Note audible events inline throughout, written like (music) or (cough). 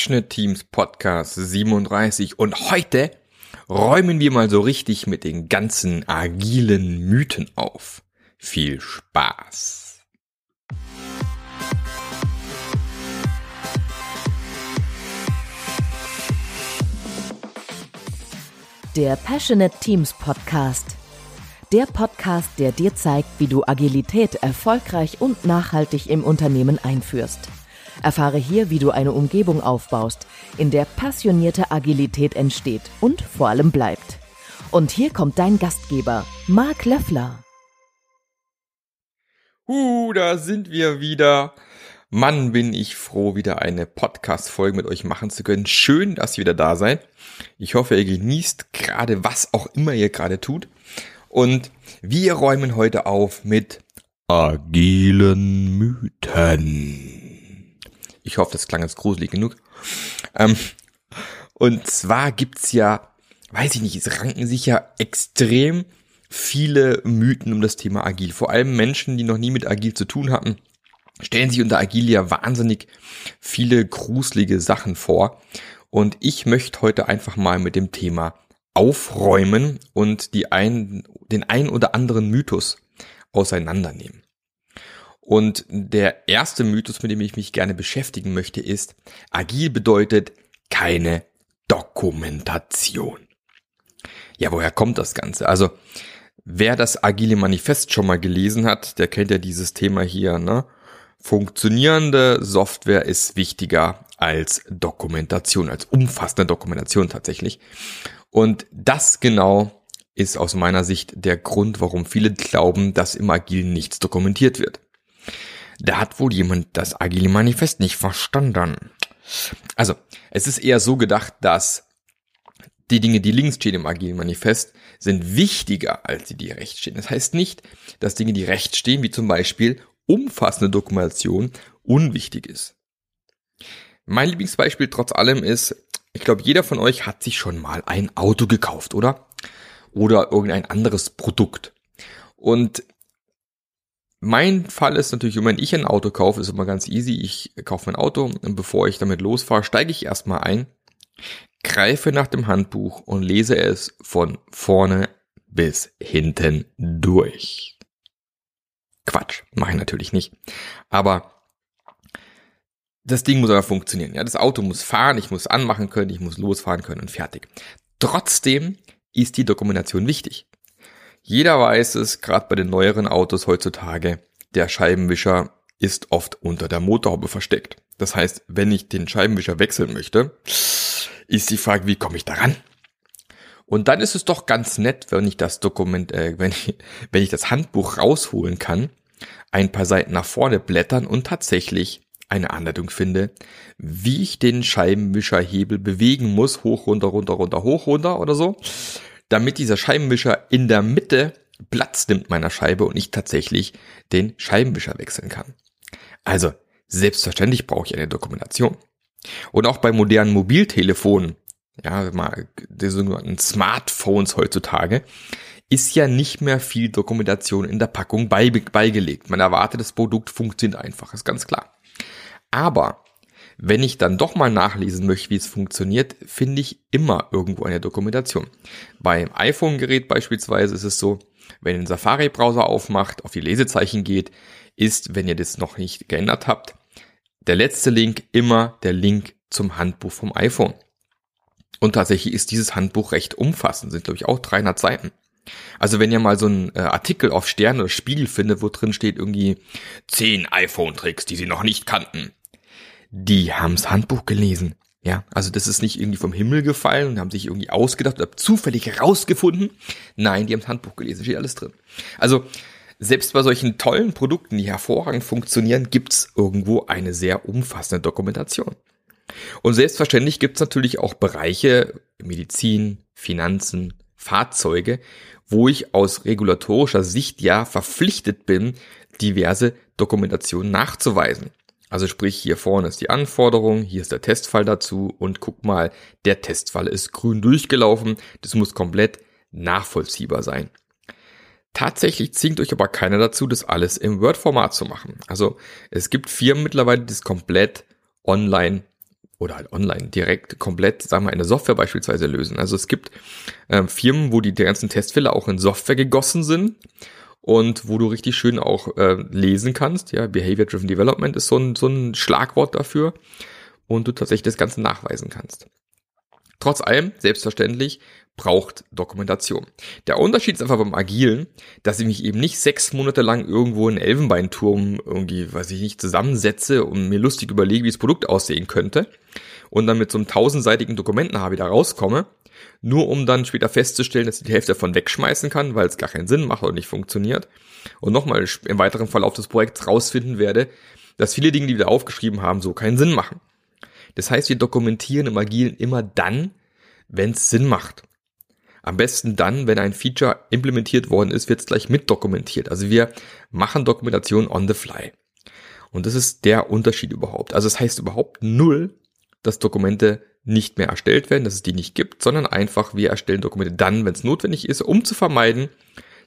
Passionate Teams Podcast 37 und heute räumen wir mal so richtig mit den ganzen agilen Mythen auf. Viel Spaß! Der Passionate Teams Podcast. Der Podcast, der dir zeigt, wie du Agilität erfolgreich und nachhaltig im Unternehmen einführst. Erfahre hier, wie du eine Umgebung aufbaust, in der passionierte Agilität entsteht und vor allem bleibt. Und hier kommt dein Gastgeber, Marc Löffler. Uh, da sind wir wieder. Mann, bin ich froh, wieder eine Podcast-Folge mit euch machen zu können. Schön, dass ihr wieder da seid. Ich hoffe, ihr genießt gerade, was auch immer ihr gerade tut. Und wir räumen heute auf mit agilen Mythen. Ich hoffe, das klang jetzt gruselig genug. Ähm, und zwar gibt's ja, weiß ich nicht, es ranken sich ja extrem viele Mythen um das Thema Agil. Vor allem Menschen, die noch nie mit Agil zu tun hatten, stellen sich unter Agil ja wahnsinnig viele gruselige Sachen vor. Und ich möchte heute einfach mal mit dem Thema aufräumen und die ein, den ein oder anderen Mythos auseinandernehmen. Und der erste Mythos, mit dem ich mich gerne beschäftigen möchte, ist, agil bedeutet keine Dokumentation. Ja, woher kommt das Ganze? Also, wer das agile Manifest schon mal gelesen hat, der kennt ja dieses Thema hier, ne? Funktionierende Software ist wichtiger als Dokumentation, als umfassende Dokumentation tatsächlich. Und das genau ist aus meiner Sicht der Grund, warum viele glauben, dass im Agilen nichts dokumentiert wird. Da hat wohl jemand das Agile Manifest nicht verstanden. Also, es ist eher so gedacht, dass die Dinge, die links stehen im Agilen Manifest, sind wichtiger als die, die rechts stehen. Das heißt nicht, dass Dinge, die rechts stehen, wie zum Beispiel umfassende Dokumentation, unwichtig ist. Mein Lieblingsbeispiel trotz allem ist, ich glaube, jeder von euch hat sich schon mal ein Auto gekauft, oder? Oder irgendein anderes Produkt. Und mein Fall ist natürlich, wenn ich ein Auto kaufe, ist immer ganz easy. Ich kaufe mein Auto und bevor ich damit losfahre, steige ich erstmal ein, greife nach dem Handbuch und lese es von vorne bis hinten durch. Quatsch, mache ich natürlich nicht. Aber das Ding muss aber funktionieren. Ja, das Auto muss fahren, ich muss anmachen können, ich muss losfahren können und fertig. Trotzdem ist die Dokumentation wichtig. Jeder weiß es, gerade bei den neueren Autos heutzutage, der Scheibenwischer ist oft unter der Motorhaube versteckt. Das heißt, wenn ich den Scheibenwischer wechseln möchte, ist die Frage, wie komme ich daran? Und dann ist es doch ganz nett, wenn ich das Dokument, äh, wenn ich, wenn ich das Handbuch rausholen kann, ein paar Seiten nach vorne blättern und tatsächlich eine Anleitung finde, wie ich den Scheibenwischerhebel bewegen muss, hoch, runter, runter, runter, hoch, runter oder so, damit dieser Scheibenwischer in der Mitte Platz nimmt meiner Scheibe und ich tatsächlich den Scheibenwischer wechseln kann. Also, selbstverständlich brauche ich eine Dokumentation. Und auch bei modernen Mobiltelefonen, ja, mal die sogenannten Smartphones heutzutage, ist ja nicht mehr viel Dokumentation in der Packung beigelegt. Man erwartet, das Produkt funktioniert einfach, ist ganz klar. Aber wenn ich dann doch mal nachlesen möchte, wie es funktioniert, finde ich immer irgendwo eine Dokumentation. Beim iPhone-Gerät beispielsweise ist es so, wenn ihr den Safari-Browser aufmacht, auf die Lesezeichen geht, ist, wenn ihr das noch nicht geändert habt, der letzte Link immer der Link zum Handbuch vom iPhone. Und tatsächlich ist dieses Handbuch recht umfassend, sind glaube ich auch 300 Seiten. Also wenn ihr mal so einen äh, Artikel auf Stern oder Spiegel findet, wo drin steht irgendwie 10 iPhone-Tricks, die sie noch nicht kannten, die haben's Handbuch gelesen. Ja, also das ist nicht irgendwie vom Himmel gefallen und haben sich irgendwie ausgedacht oder zufällig herausgefunden. Nein, die haben's Handbuch gelesen, steht alles drin. Also selbst bei solchen tollen Produkten, die hervorragend funktionieren, gibt's irgendwo eine sehr umfassende Dokumentation. Und selbstverständlich gibt's natürlich auch Bereiche, Medizin, Finanzen, Fahrzeuge, wo ich aus regulatorischer Sicht ja verpflichtet bin, diverse Dokumentationen nachzuweisen. Also sprich, hier vorne ist die Anforderung, hier ist der Testfall dazu und guck mal, der Testfall ist grün durchgelaufen. Das muss komplett nachvollziehbar sein. Tatsächlich zwingt euch aber keiner dazu, das alles im Word-Format zu machen. Also es gibt Firmen mittlerweile, die das komplett online oder halt online direkt komplett, sagen wir, eine Software beispielsweise lösen. Also es gibt äh, Firmen, wo die ganzen Testfälle auch in Software gegossen sind und wo du richtig schön auch äh, lesen kannst. Ja, Behavior Driven Development ist so ein, so ein Schlagwort dafür und du tatsächlich das Ganze nachweisen kannst. Trotz allem, selbstverständlich, braucht Dokumentation. Der Unterschied ist einfach beim Agilen, dass ich mich eben nicht sechs Monate lang irgendwo in Elfenbeinturm irgendwie, weiß ich nicht, zusammensetze und mir lustig überlege, wie das Produkt aussehen könnte und dann mit so einem tausendseitigen Dokumenten habe wieder rauskomme, nur um dann später festzustellen, dass ich die Hälfte davon wegschmeißen kann, weil es gar keinen Sinn macht oder nicht funktioniert und nochmal im weiteren Verlauf des Projekts rausfinden werde, dass viele Dinge, die wir aufgeschrieben haben, so keinen Sinn machen. Das heißt, wir dokumentieren im Agilen immer dann, wenn es Sinn macht. Am besten dann, wenn ein Feature implementiert worden ist, wird es gleich mit dokumentiert. Also wir machen Dokumentation on the fly. Und das ist der Unterschied überhaupt. Also es das heißt überhaupt null, dass Dokumente nicht mehr erstellt werden, dass es die nicht gibt, sondern einfach wir erstellen Dokumente dann, wenn es notwendig ist, um zu vermeiden,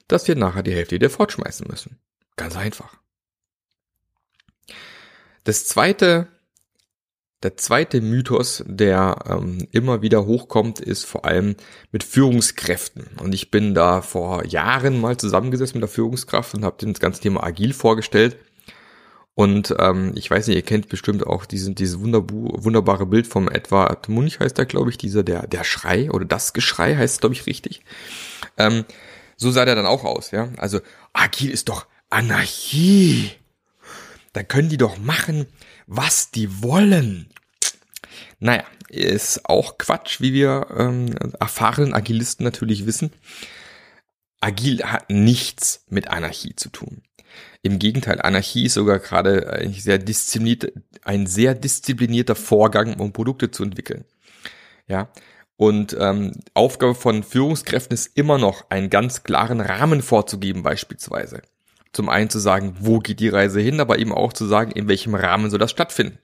dass wir nachher die Hälfte wieder fortschmeißen müssen. Ganz einfach. Das zweite der zweite Mythos, der ähm, immer wieder hochkommt, ist vor allem mit Führungskräften. Und ich bin da vor Jahren mal zusammengesessen mit der Führungskraft und habe das ganze Thema agil vorgestellt. Und ähm, ich weiß nicht, ihr kennt bestimmt auch diesen, dieses wunderbare Bild vom Edward Munch heißt da, glaube ich, dieser, der, der Schrei oder das Geschrei heißt, glaube ich, richtig. Ähm, so sah der dann auch aus, ja. Also agil ist doch Anarchie. Da können die doch machen, was die wollen. Naja, ist auch Quatsch, wie wir ähm, erfahrenen Agilisten natürlich wissen. Agil hat nichts mit Anarchie zu tun. Im Gegenteil, Anarchie ist sogar gerade ein sehr diszipliniert, ein sehr disziplinierter Vorgang, um Produkte zu entwickeln. Ja, und ähm, Aufgabe von Führungskräften ist immer noch, einen ganz klaren Rahmen vorzugeben, beispielsweise. Zum einen zu sagen, wo geht die Reise hin, aber eben auch zu sagen, in welchem Rahmen soll das stattfinden.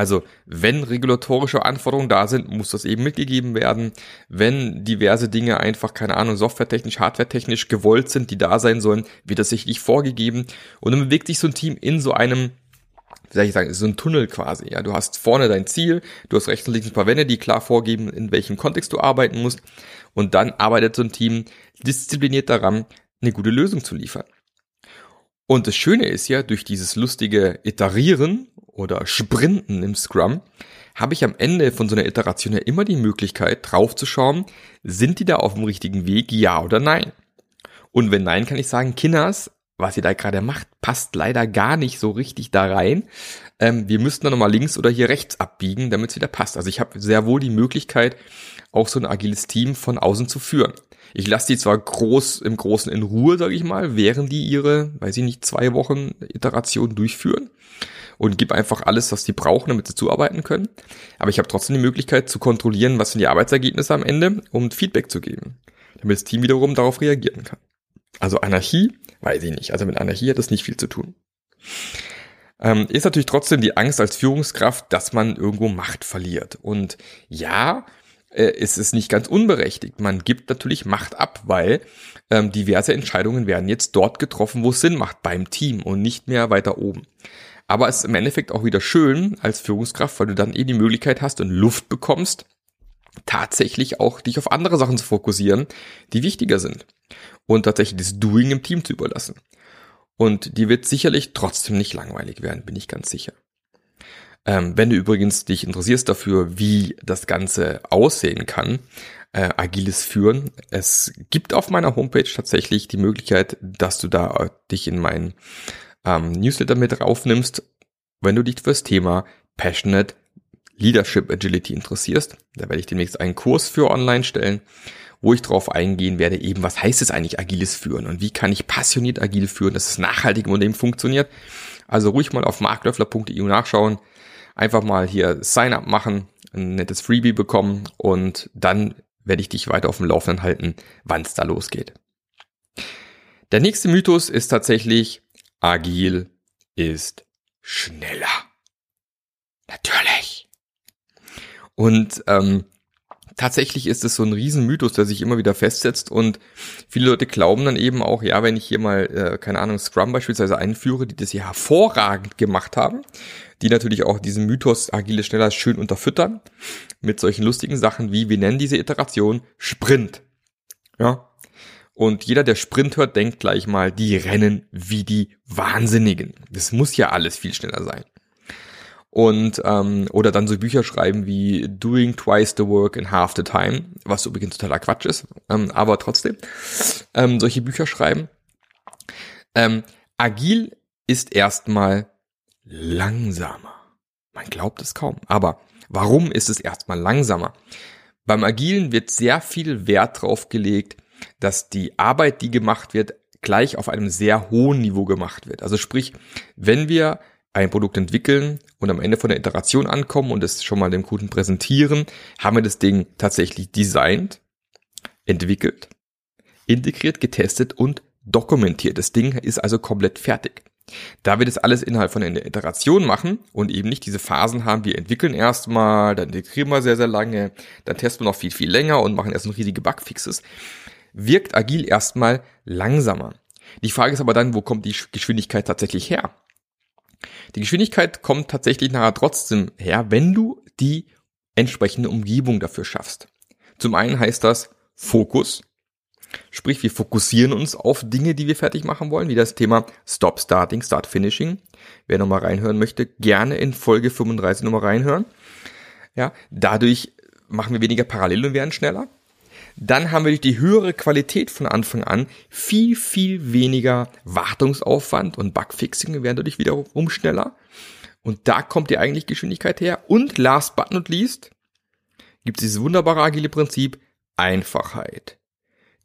Also wenn regulatorische Anforderungen da sind, muss das eben mitgegeben werden. Wenn diverse Dinge einfach, keine Ahnung, softwaretechnisch, hardwaretechnisch gewollt sind, die da sein sollen, wird das sicherlich vorgegeben. Und dann bewegt sich so ein Team in so einem wie soll ich sagen, so ein Tunnel quasi. Ja, du hast vorne dein Ziel, du hast rechts und links ein paar Wände, die klar vorgeben, in welchem Kontext du arbeiten musst. Und dann arbeitet so ein Team diszipliniert daran, eine gute Lösung zu liefern. Und das Schöne ist ja, durch dieses lustige Iterieren oder Sprinten im Scrum, habe ich am Ende von so einer Iteration ja immer die Möglichkeit, draufzuschauen, sind die da auf dem richtigen Weg, ja oder nein? Und wenn nein, kann ich sagen, Kinders, was ihr da gerade macht, passt leider gar nicht so richtig da rein. Ähm, wir müssten dann nochmal links oder hier rechts abbiegen, damit es wieder passt. Also ich habe sehr wohl die Möglichkeit, auch so ein agiles Team von außen zu führen. Ich lasse die zwar groß im Großen in Ruhe, sage ich mal, während die ihre, weiß ich nicht, zwei Wochen Iteration durchführen und gebe einfach alles, was die brauchen, damit sie zuarbeiten können. Aber ich habe trotzdem die Möglichkeit zu kontrollieren, was sind die Arbeitsergebnisse am Ende, um Feedback zu geben, damit das Team wiederum darauf reagieren kann. Also Anarchie, weiß ich nicht. Also mit Anarchie hat das nicht viel zu tun. Ähm, ist natürlich trotzdem die Angst als Führungskraft, dass man irgendwo Macht verliert. Und ja, äh, ist es nicht ganz unberechtigt. Man gibt natürlich Macht ab, weil ähm, diverse Entscheidungen werden jetzt dort getroffen, wo es Sinn macht, beim Team und nicht mehr weiter oben. Aber es ist im Endeffekt auch wieder schön als Führungskraft, weil du dann eben die Möglichkeit hast und Luft bekommst, tatsächlich auch dich auf andere Sachen zu fokussieren, die wichtiger sind. Und tatsächlich das Doing im Team zu überlassen. Und die wird sicherlich trotzdem nicht langweilig werden, bin ich ganz sicher. Ähm, wenn du übrigens dich interessierst dafür, wie das Ganze aussehen kann, äh, agiles Führen, es gibt auf meiner Homepage tatsächlich die Möglichkeit, dass du da dich in meinen ähm, Newsletter mit raufnimmst, wenn du dich fürs Thema Passionate Leadership Agility interessierst. Da werde ich demnächst einen Kurs für online stellen, wo ich darauf eingehen werde, eben was heißt es eigentlich agiles Führen und wie kann ich passioniert agil führen, dass es nachhaltig im Unternehmen funktioniert. Also ruhig mal auf marklöffler.eu nachschauen, einfach mal hier Sign up machen, ein nettes Freebie bekommen und dann werde ich dich weiter auf dem Laufenden halten, wann es da losgeht. Der nächste Mythos ist tatsächlich, agil ist schneller. Natürlich. Und ähm, tatsächlich ist es so ein Riesenmythos, der sich immer wieder festsetzt und viele Leute glauben dann eben auch, ja, wenn ich hier mal, äh, keine Ahnung, Scrum beispielsweise einführe, die das hier hervorragend gemacht haben, die natürlich auch diesen Mythos agile schneller schön unterfüttern mit solchen lustigen Sachen wie, wir nennen diese Iteration Sprint. Ja. Und jeder, der Sprint hört, denkt gleich mal, die rennen wie die Wahnsinnigen. Das muss ja alles viel schneller sein und ähm, oder dann so Bücher schreiben wie Doing Twice the Work in Half the Time, was übrigens totaler Quatsch ist, ähm, aber trotzdem ähm, solche Bücher schreiben. Ähm, agil ist erstmal langsamer. Man glaubt es kaum. Aber warum ist es erstmal langsamer? Beim Agilen wird sehr viel Wert drauf gelegt, dass die Arbeit, die gemacht wird, gleich auf einem sehr hohen Niveau gemacht wird. Also sprich, wenn wir ein Produkt entwickeln und am Ende von der Iteration ankommen und es schon mal dem Kunden präsentieren, haben wir das Ding tatsächlich designt, entwickelt, integriert, getestet und dokumentiert. Das Ding ist also komplett fertig. Da wir das alles innerhalb von einer Iteration machen und eben nicht diese Phasen haben, wir entwickeln erstmal, dann integrieren wir sehr, sehr lange, dann testen wir noch viel, viel länger und machen erst noch riesige Bugfixes, wirkt agil erstmal langsamer. Die Frage ist aber dann, wo kommt die Geschwindigkeit tatsächlich her? Die Geschwindigkeit kommt tatsächlich nachher trotzdem her, wenn du die entsprechende Umgebung dafür schaffst. Zum einen heißt das Fokus. Sprich, wir fokussieren uns auf Dinge, die wir fertig machen wollen, wie das Thema Stop Starting, Start Finishing. Wer nochmal reinhören möchte, gerne in Folge 35 nochmal reinhören. Ja, dadurch machen wir weniger parallel und werden schneller dann haben wir durch die höhere Qualität von Anfang an viel, viel weniger Wartungsaufwand und Bugfixing werden dadurch wiederum schneller. Und da kommt die eigentlich Geschwindigkeit her. Und last but not least gibt es dieses wunderbare agile Prinzip Einfachheit.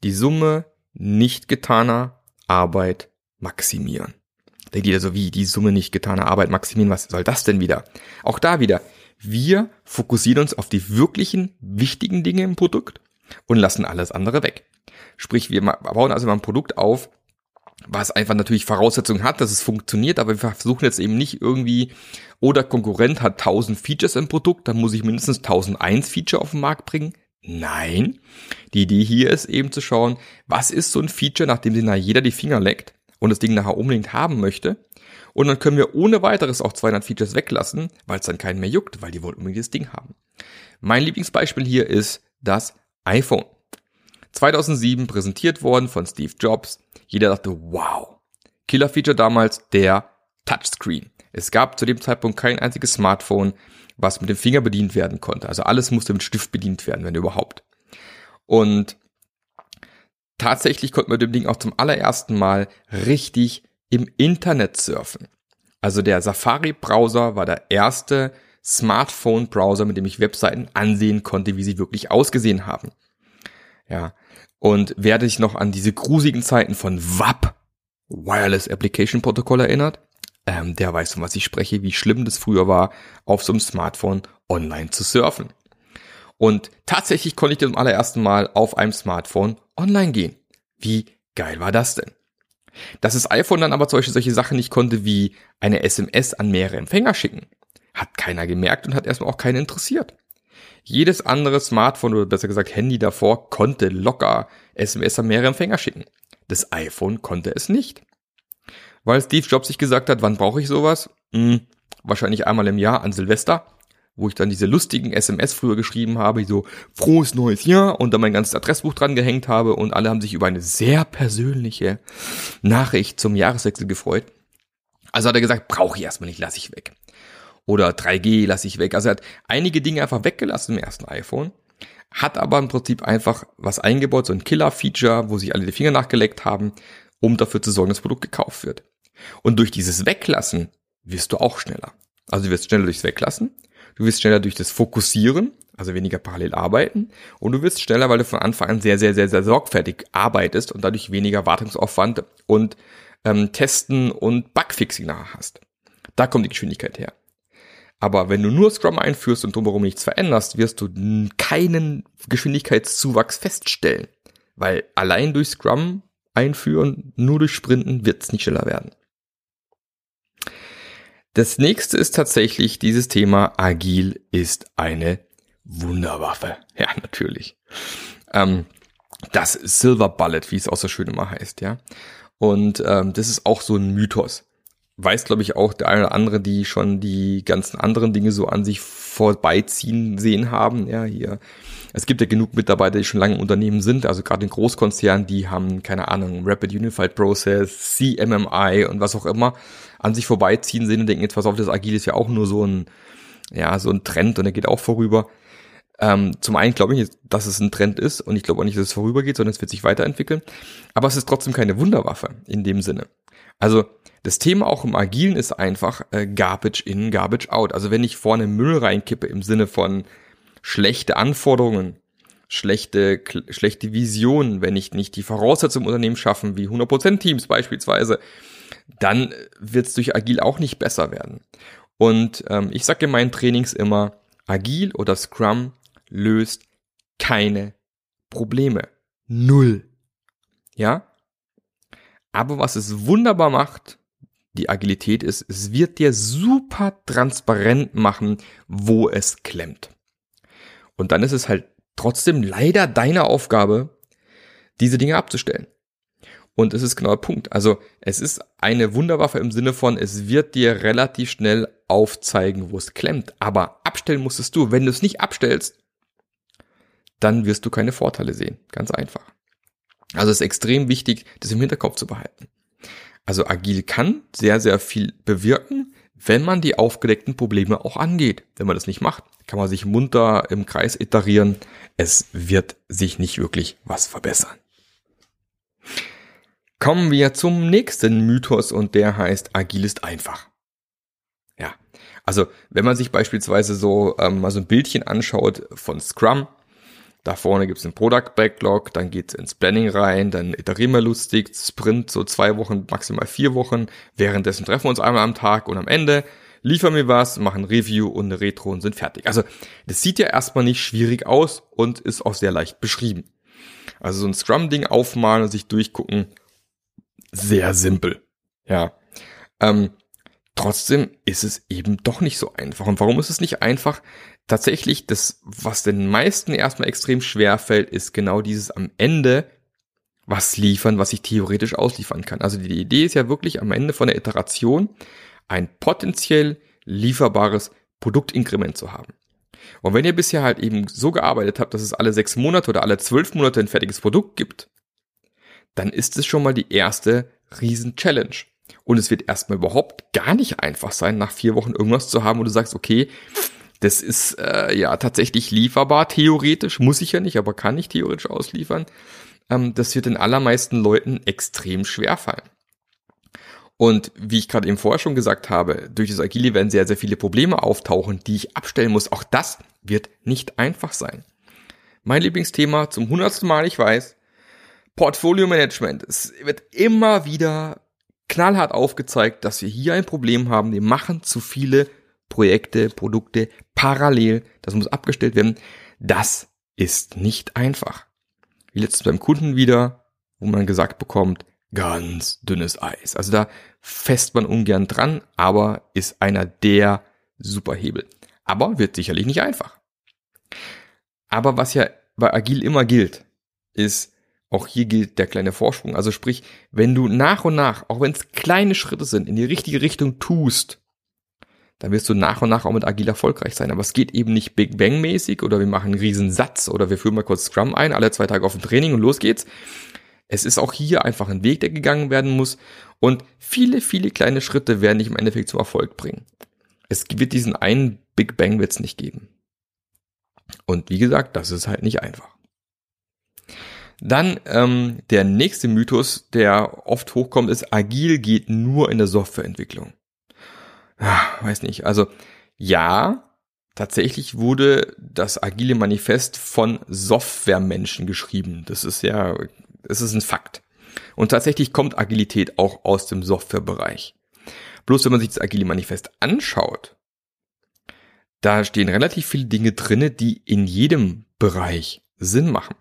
Die Summe nicht getaner Arbeit maximieren. Denkt ihr so, wie die Summe nicht getaner Arbeit maximieren, was soll das denn wieder? Auch da wieder, wir fokussieren uns auf die wirklichen wichtigen Dinge im Produkt und lassen alles andere weg. Sprich, wir bauen also mal ein Produkt auf, was einfach natürlich Voraussetzungen hat, dass es funktioniert, aber wir versuchen jetzt eben nicht irgendwie, oder Konkurrent hat 1000 Features im Produkt, dann muss ich mindestens 1001 Feature auf den Markt bringen. Nein, die Idee hier ist eben zu schauen, was ist so ein Feature, nachdem sich nachher jeder die Finger leckt und das Ding nachher unbedingt haben möchte. Und dann können wir ohne weiteres auch 200 Features weglassen, weil es dann keinen mehr juckt, weil die wollen unbedingt das Ding haben. Mein Lieblingsbeispiel hier ist das iPhone. 2007 präsentiert worden von Steve Jobs. Jeder dachte, wow. Killer-Feature damals, der Touchscreen. Es gab zu dem Zeitpunkt kein einziges Smartphone, was mit dem Finger bedient werden konnte. Also alles musste mit Stift bedient werden, wenn überhaupt. Und tatsächlich konnte man dem Ding auch zum allerersten Mal richtig im Internet surfen. Also der Safari-Browser war der erste Smartphone-Browser, mit dem ich Webseiten ansehen konnte, wie sie wirklich ausgesehen haben. Ja. Und wer sich noch an diese grusigen Zeiten von WAP, Wireless Application Protocol erinnert, ähm, der weiß, von was ich spreche, wie schlimm das früher war, auf so einem Smartphone online zu surfen. Und tatsächlich konnte ich zum allerersten Mal auf einem Smartphone online gehen. Wie geil war das denn? Dass das iPhone dann aber solche, solche Sachen nicht konnte, wie eine SMS an mehrere Empfänger schicken. Hat keiner gemerkt und hat erstmal auch keinen interessiert. Jedes andere Smartphone oder besser gesagt Handy davor konnte locker SMS an mehrere Empfänger schicken. Das iPhone konnte es nicht. Weil Steve Jobs sich gesagt hat, wann brauche ich sowas? Hm, wahrscheinlich einmal im Jahr an Silvester, wo ich dann diese lustigen SMS früher geschrieben habe, so frohes neues Jahr und dann mein ganzes Adressbuch dran gehängt habe und alle haben sich über eine sehr persönliche Nachricht zum Jahreswechsel gefreut. Also hat er gesagt, brauche ich erstmal nicht, lasse ich weg. Oder 3G lasse ich weg. Also er hat einige Dinge einfach weggelassen im ersten iPhone, hat aber im Prinzip einfach was eingebaut, so ein Killer-Feature, wo sich alle die Finger nachgeleckt haben, um dafür zu sorgen, dass das Produkt gekauft wird. Und durch dieses Weglassen wirst du auch schneller. Also du wirst schneller durchs Weglassen, du wirst schneller durch das Fokussieren, also weniger parallel arbeiten und du wirst schneller, weil du von Anfang an sehr, sehr, sehr, sehr sorgfältig arbeitest und dadurch weniger Wartungsaufwand und ähm, Testen und Bugfixing nachher hast. Da kommt die Geschwindigkeit her. Aber wenn du nur Scrum einführst und drumherum nichts veränderst, wirst du keinen Geschwindigkeitszuwachs feststellen. Weil allein durch Scrum einführen, nur durch Sprinten wird es nicht schneller werden. Das nächste ist tatsächlich dieses Thema, agil ist eine Wunderwaffe. (laughs) Ja, natürlich. Ähm, das Silver Bullet, wie es auch so schön immer heißt, ja. Und ähm, das ist auch so ein Mythos. Weiß, glaube ich, auch der eine oder andere, die schon die ganzen anderen Dinge so an sich vorbeiziehen sehen haben. Ja, hier. Es gibt ja genug Mitarbeiter, die schon lange im Unternehmen sind, also gerade in Großkonzernen, die haben, keine Ahnung, Rapid Unified Process, CMMI und was auch immer an sich vorbeiziehen sehen und denken, jetzt pass auf, das Agil ist ja auch nur so ein, ja, so ein Trend und der geht auch vorüber. Ähm, zum einen glaube ich, dass es ein Trend ist und ich glaube auch nicht, dass es vorübergeht, sondern es wird sich weiterentwickeln. Aber es ist trotzdem keine Wunderwaffe in dem Sinne. Also das Thema auch im Agilen ist einfach äh, Garbage in, Garbage out. Also wenn ich vorne Müll reinkippe im Sinne von schlechte Anforderungen, schlechte, schlechte Visionen, wenn ich nicht die Voraussetzungen im Unternehmen schaffen, wie 100% Teams beispielsweise, dann wird es durch Agil auch nicht besser werden. Und ähm, ich sage in meinen Trainings immer, Agil oder Scrum löst keine Probleme. Null. Ja? Aber was es wunderbar macht, die Agilität ist, es wird dir super transparent machen, wo es klemmt. Und dann ist es halt trotzdem leider deine Aufgabe, diese Dinge abzustellen. Und es ist genau der Punkt. Also es ist eine Wunderwaffe im Sinne von, es wird dir relativ schnell aufzeigen, wo es klemmt. Aber abstellen musstest du. Wenn du es nicht abstellst, dann wirst du keine Vorteile sehen. Ganz einfach. Also es ist extrem wichtig, das im Hinterkopf zu behalten. Also agil kann sehr, sehr viel bewirken, wenn man die aufgedeckten Probleme auch angeht. Wenn man das nicht macht, kann man sich munter im Kreis iterieren. Es wird sich nicht wirklich was verbessern. Kommen wir zum nächsten Mythos und der heißt, agil ist einfach. Ja, also wenn man sich beispielsweise so ähm, mal so ein Bildchen anschaut von Scrum, da vorne gibt's einen Product Backlog, dann geht's ins Planning rein, dann iterieren wir lustig, Sprint so zwei Wochen, maximal vier Wochen. Währenddessen treffen wir uns einmal am Tag und am Ende liefern wir was, machen Review und eine Retro und sind fertig. Also das sieht ja erstmal nicht schwierig aus und ist auch sehr leicht beschrieben. Also so ein Scrum-Ding aufmalen und sich durchgucken, sehr simpel. Ja. Ähm, trotzdem ist es eben doch nicht so einfach. Und warum ist es nicht einfach? Tatsächlich das, was den meisten erstmal extrem schwer fällt, ist genau dieses am Ende was liefern, was ich theoretisch ausliefern kann. Also die Idee ist ja wirklich am Ende von der Iteration ein potenziell lieferbares Produktinkrement zu haben. Und wenn ihr bisher halt eben so gearbeitet habt, dass es alle sechs Monate oder alle zwölf Monate ein fertiges Produkt gibt, dann ist es schon mal die erste Riesen-Challenge. Und es wird erstmal überhaupt gar nicht einfach sein, nach vier Wochen irgendwas zu haben, wo du sagst, okay, das ist äh, ja tatsächlich lieferbar, theoretisch, muss ich ja nicht, aber kann ich theoretisch ausliefern. Ähm, das wird den allermeisten Leuten extrem schwer fallen. Und wie ich gerade eben vorher schon gesagt habe, durch das Agile werden sehr, sehr viele Probleme auftauchen, die ich abstellen muss. Auch das wird nicht einfach sein. Mein Lieblingsthema zum hundertsten Mal, ich weiß, Portfolio Management. Es wird immer wieder knallhart aufgezeigt, dass wir hier ein Problem haben. Wir machen zu viele Projekte, Produkte parallel. Das muss abgestellt werden. Das ist nicht einfach. Wie letztens beim Kunden wieder, wo man gesagt bekommt, ganz dünnes Eis. Also da fest man ungern dran, aber ist einer der Superhebel. Aber wird sicherlich nicht einfach. Aber was ja bei Agil immer gilt, ist, auch hier gilt der kleine Vorsprung. Also sprich, wenn du nach und nach, auch wenn es kleine Schritte sind, in die richtige Richtung tust, dann wirst du nach und nach auch mit agil erfolgreich sein. Aber es geht eben nicht Big Bang mäßig oder wir machen einen riesen Satz oder wir führen mal kurz Scrum ein, alle zwei Tage auf ein Training und los geht's. Es ist auch hier einfach ein Weg, der gegangen werden muss und viele, viele kleine Schritte werden dich im Endeffekt zum Erfolg bringen. Es wird diesen einen Big Bang wird's nicht geben. Und wie gesagt, das ist halt nicht einfach. Dann ähm, der nächste Mythos, der oft hochkommt, ist, agil geht nur in der Softwareentwicklung weiß nicht, also ja, tatsächlich wurde das agile Manifest von Softwaremenschen geschrieben. Das ist ja, das ist ein Fakt. Und tatsächlich kommt Agilität auch aus dem Softwarebereich. Bloß wenn man sich das agile Manifest anschaut, da stehen relativ viele Dinge drinne, die in jedem Bereich Sinn machen.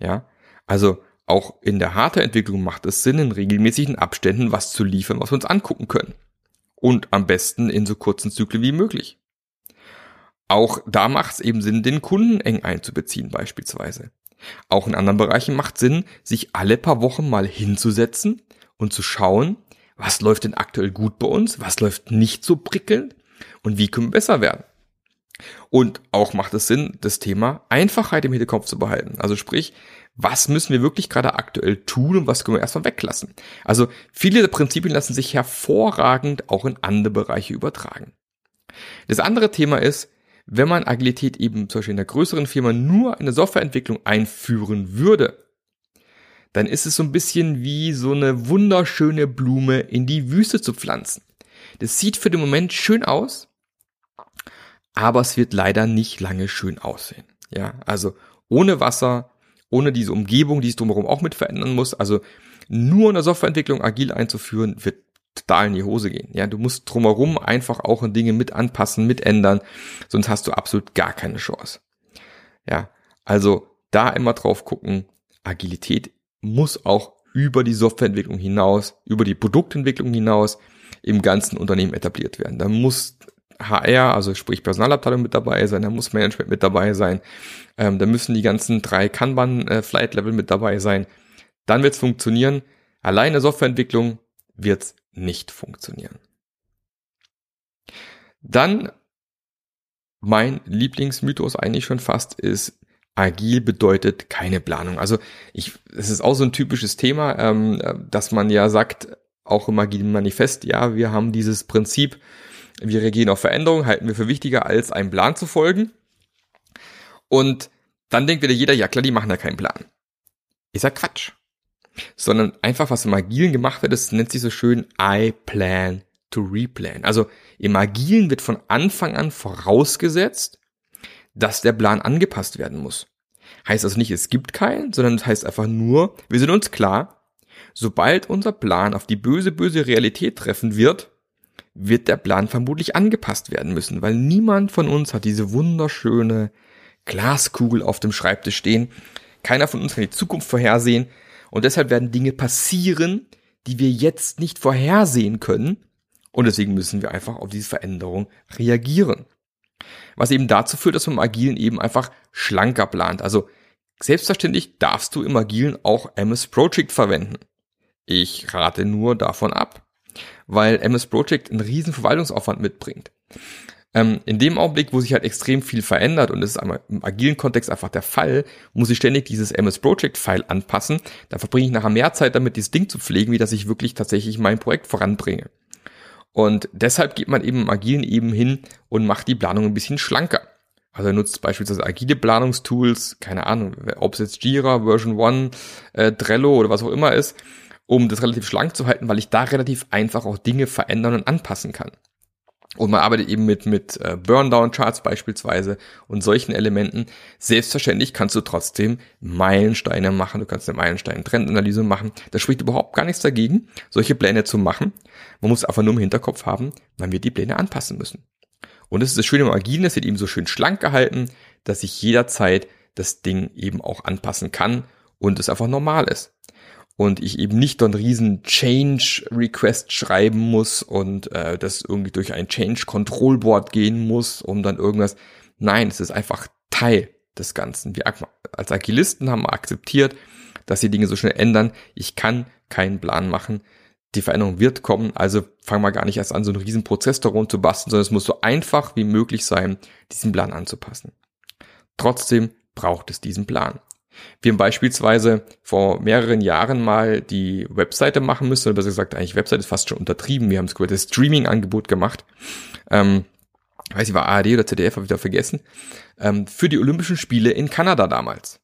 Ja, also auch in der Hardwareentwicklung macht es Sinn, in regelmäßigen Abständen was zu liefern, was wir uns angucken können und am besten in so kurzen Zyklen wie möglich. Auch da macht es eben Sinn, den Kunden eng einzubeziehen beispielsweise. Auch in anderen Bereichen macht Sinn, sich alle paar Wochen mal hinzusetzen und zu schauen, was läuft denn aktuell gut bei uns, was läuft nicht so prickelnd und wie können wir besser werden. Und auch macht es Sinn, das Thema Einfachheit im Hinterkopf zu behalten. Also sprich, was müssen wir wirklich gerade aktuell tun und was können wir erstmal weglassen. Also viele der Prinzipien lassen sich hervorragend auch in andere Bereiche übertragen. Das andere Thema ist, wenn man Agilität eben zum Beispiel in einer größeren Firma nur in der Softwareentwicklung einführen würde, dann ist es so ein bisschen wie so eine wunderschöne Blume in die Wüste zu pflanzen. Das sieht für den Moment schön aus, aber es wird leider nicht lange schön aussehen. Ja, also ohne Wasser, ohne diese Umgebung, die es drumherum auch mit verändern muss, also nur in der Softwareentwicklung agil einzuführen, wird total in die Hose gehen. Ja, du musst drumherum einfach auch Dinge mit anpassen, mit ändern, sonst hast du absolut gar keine Chance. Ja, also da immer drauf gucken, Agilität muss auch über die Softwareentwicklung hinaus, über die Produktentwicklung hinaus im ganzen Unternehmen etabliert werden. Da muss HR, also sprich Personalabteilung mit dabei sein, da muss Management mit dabei sein, ähm, da müssen die ganzen drei Kanban-Flight-Level äh, mit dabei sein. Dann wird es funktionieren. Alleine Softwareentwicklung wird nicht funktionieren. Dann mein Lieblingsmythos eigentlich schon fast ist, agil bedeutet keine Planung. Also ich, es ist auch so ein typisches Thema, ähm, dass man ja sagt, auch im agilen Manifest, ja, wir haben dieses Prinzip, wir reagieren auf Veränderungen, halten wir für wichtiger, als einem Plan zu folgen. Und dann denkt wieder jeder, ja klar, die machen da keinen Plan. Ist ja Quatsch sondern einfach, was im Agilen gemacht wird, das nennt sich so schön I plan to replan. Also im Agilen wird von Anfang an vorausgesetzt, dass der Plan angepasst werden muss. Heißt also nicht, es gibt keinen, sondern es heißt einfach nur, wir sind uns klar, sobald unser Plan auf die böse, böse Realität treffen wird, wird der Plan vermutlich angepasst werden müssen, weil niemand von uns hat diese wunderschöne Glaskugel auf dem Schreibtisch stehen. Keiner von uns kann die Zukunft vorhersehen. Und deshalb werden Dinge passieren, die wir jetzt nicht vorhersehen können. Und deswegen müssen wir einfach auf diese Veränderung reagieren. Was eben dazu führt, dass man im Agilen eben einfach schlanker plant. Also selbstverständlich darfst du im Agilen auch MS Project verwenden. Ich rate nur davon ab, weil MS Project einen riesen Verwaltungsaufwand mitbringt. Ähm, in dem Augenblick, wo sich halt extrem viel verändert und das ist einmal im agilen Kontext einfach der Fall, muss ich ständig dieses MS Project File anpassen. Da verbringe ich nachher mehr Zeit damit, dieses Ding zu pflegen, wie dass ich wirklich tatsächlich mein Projekt voranbringe. Und deshalb geht man eben im Agilen eben hin und macht die Planung ein bisschen schlanker. Also er nutzt beispielsweise agile Planungstools, keine Ahnung, ob es jetzt Jira, Version 1, äh, Trello oder was auch immer ist, um das relativ schlank zu halten, weil ich da relativ einfach auch Dinge verändern und anpassen kann. Und man arbeitet eben mit, mit äh, Burndown-Charts beispielsweise und solchen Elementen. Selbstverständlich kannst du trotzdem Meilensteine machen. Du kannst eine Meilenstein-Trendanalyse machen. Da spricht überhaupt gar nichts dagegen, solche Pläne zu machen. Man muss einfach nur im Hinterkopf haben, wann wir die Pläne anpassen müssen. Und das ist das Schöne im Agilen, das wird eben so schön schlank gehalten, dass ich jederzeit das Ding eben auch anpassen kann und es einfach normal ist und ich eben nicht dann riesen Change Request schreiben muss und äh, das irgendwie durch ein Change Control Board gehen muss, um dann irgendwas. Nein, es ist einfach Teil des Ganzen. Wir als Agilisten haben akzeptiert, dass die Dinge so schnell ändern. Ich kann keinen Plan machen. Die Veränderung wird kommen, also fangen wir gar nicht erst an, so einen riesen Prozess darum zu basteln, sondern es muss so einfach wie möglich sein, diesen Plan anzupassen. Trotzdem braucht es diesen Plan. Wir haben beispielsweise vor mehreren Jahren mal die Webseite machen müssen, oder besser gesagt, eigentlich Webseite ist fast schon untertrieben. Wir haben das Streaming-Angebot gemacht. Ähm, weiß ich, war ARD oder ZDF, habe ich da vergessen, ähm, für die Olympischen Spiele in Kanada damals.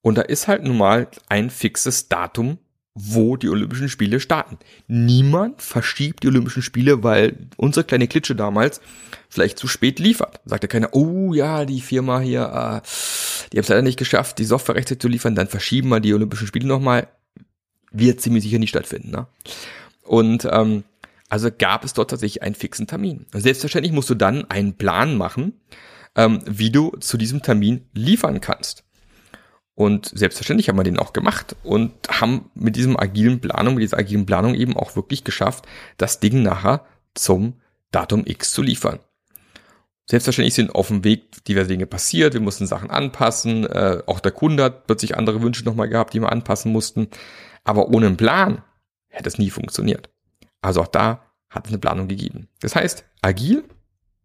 Und da ist halt nun mal ein fixes Datum wo die Olympischen Spiele starten. Niemand verschiebt die Olympischen Spiele, weil unsere kleine Klitsche damals vielleicht zu spät liefert. Sagt ja keiner, oh ja, die Firma hier, äh, die haben es leider nicht geschafft, die Software rechtzeitig zu liefern, dann verschieben wir die Olympischen Spiele nochmal. Wird ziemlich sicher nicht stattfinden. Ne? Und ähm, also gab es dort tatsächlich einen fixen Termin. Selbstverständlich musst du dann einen Plan machen, ähm, wie du zu diesem Termin liefern kannst. Und selbstverständlich haben wir den auch gemacht und haben mit diesem agilen Planung, mit dieser agilen Planung eben auch wirklich geschafft, das Ding nachher zum Datum X zu liefern. Selbstverständlich sind auf dem Weg diverse Dinge passiert, wir mussten Sachen anpassen, äh, auch der Kunde hat plötzlich andere Wünsche nochmal gehabt, die wir anpassen mussten. Aber ohne einen Plan hätte es nie funktioniert. Also auch da hat es eine Planung gegeben. Das heißt, agil,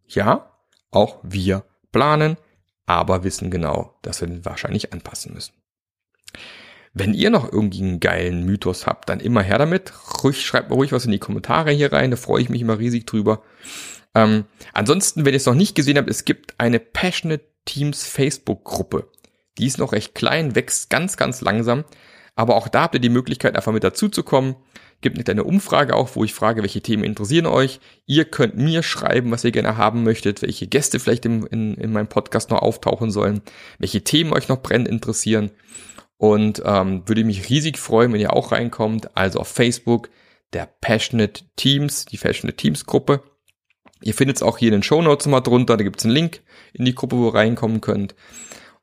ja, auch wir planen, aber wissen genau, dass wir den wahrscheinlich anpassen müssen. Wenn ihr noch irgendwie einen geilen Mythos habt, dann immer her damit. Ruhig, schreibt mal ruhig was in die Kommentare hier rein, da freue ich mich immer riesig drüber. Ähm, ansonsten, wenn ihr es noch nicht gesehen habt, es gibt eine Passionate Teams Facebook-Gruppe. Die ist noch recht klein, wächst ganz, ganz langsam. Aber auch da habt ihr die Möglichkeit, einfach mit dazu zu kommen. Gibt eine kleine Umfrage auch, wo ich frage, welche Themen interessieren euch. Ihr könnt mir schreiben, was ihr gerne haben möchtet, welche Gäste vielleicht im, in, in meinem Podcast noch auftauchen sollen, welche Themen euch noch brennend interessieren. Und ähm, würde mich riesig freuen, wenn ihr auch reinkommt. Also auf Facebook, der Passionate Teams, die Passionate Teams Gruppe. Ihr findet es auch hier in den Show Notes mal drunter. Da gibt es einen Link in die Gruppe, wo ihr reinkommen könnt.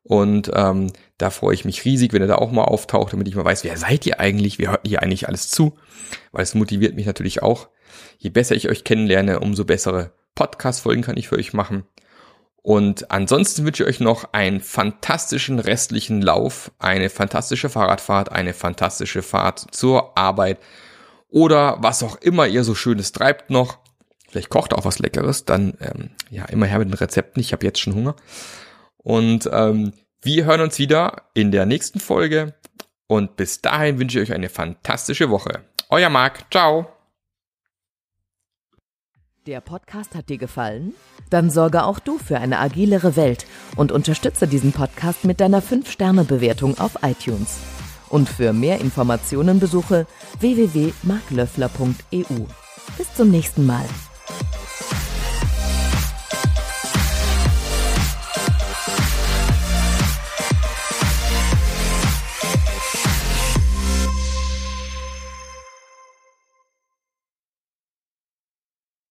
Und ähm, da freue ich mich riesig, wenn ihr da auch mal auftaucht, damit ich mal weiß, wer seid ihr eigentlich, wie hört ihr eigentlich alles zu? Weil es motiviert mich natürlich auch. Je besser ich euch kennenlerne, umso bessere Podcast-Folgen kann ich für euch machen. Und ansonsten wünsche ich euch noch einen fantastischen restlichen Lauf, eine fantastische Fahrradfahrt, eine fantastische Fahrt zur Arbeit oder was auch immer ihr so Schönes treibt noch. Vielleicht kocht auch was Leckeres, dann ähm, ja immer her mit den Rezepten. Ich habe jetzt schon Hunger. Und ähm, wir hören uns wieder in der nächsten Folge. Und bis dahin wünsche ich euch eine fantastische Woche. Euer Marc. Ciao. Der Podcast hat dir gefallen? Dann sorge auch du für eine agilere Welt und unterstütze diesen Podcast mit deiner 5-Sterne-Bewertung auf iTunes. Und für mehr Informationen besuche www.marklöffler.eu. Bis zum nächsten Mal.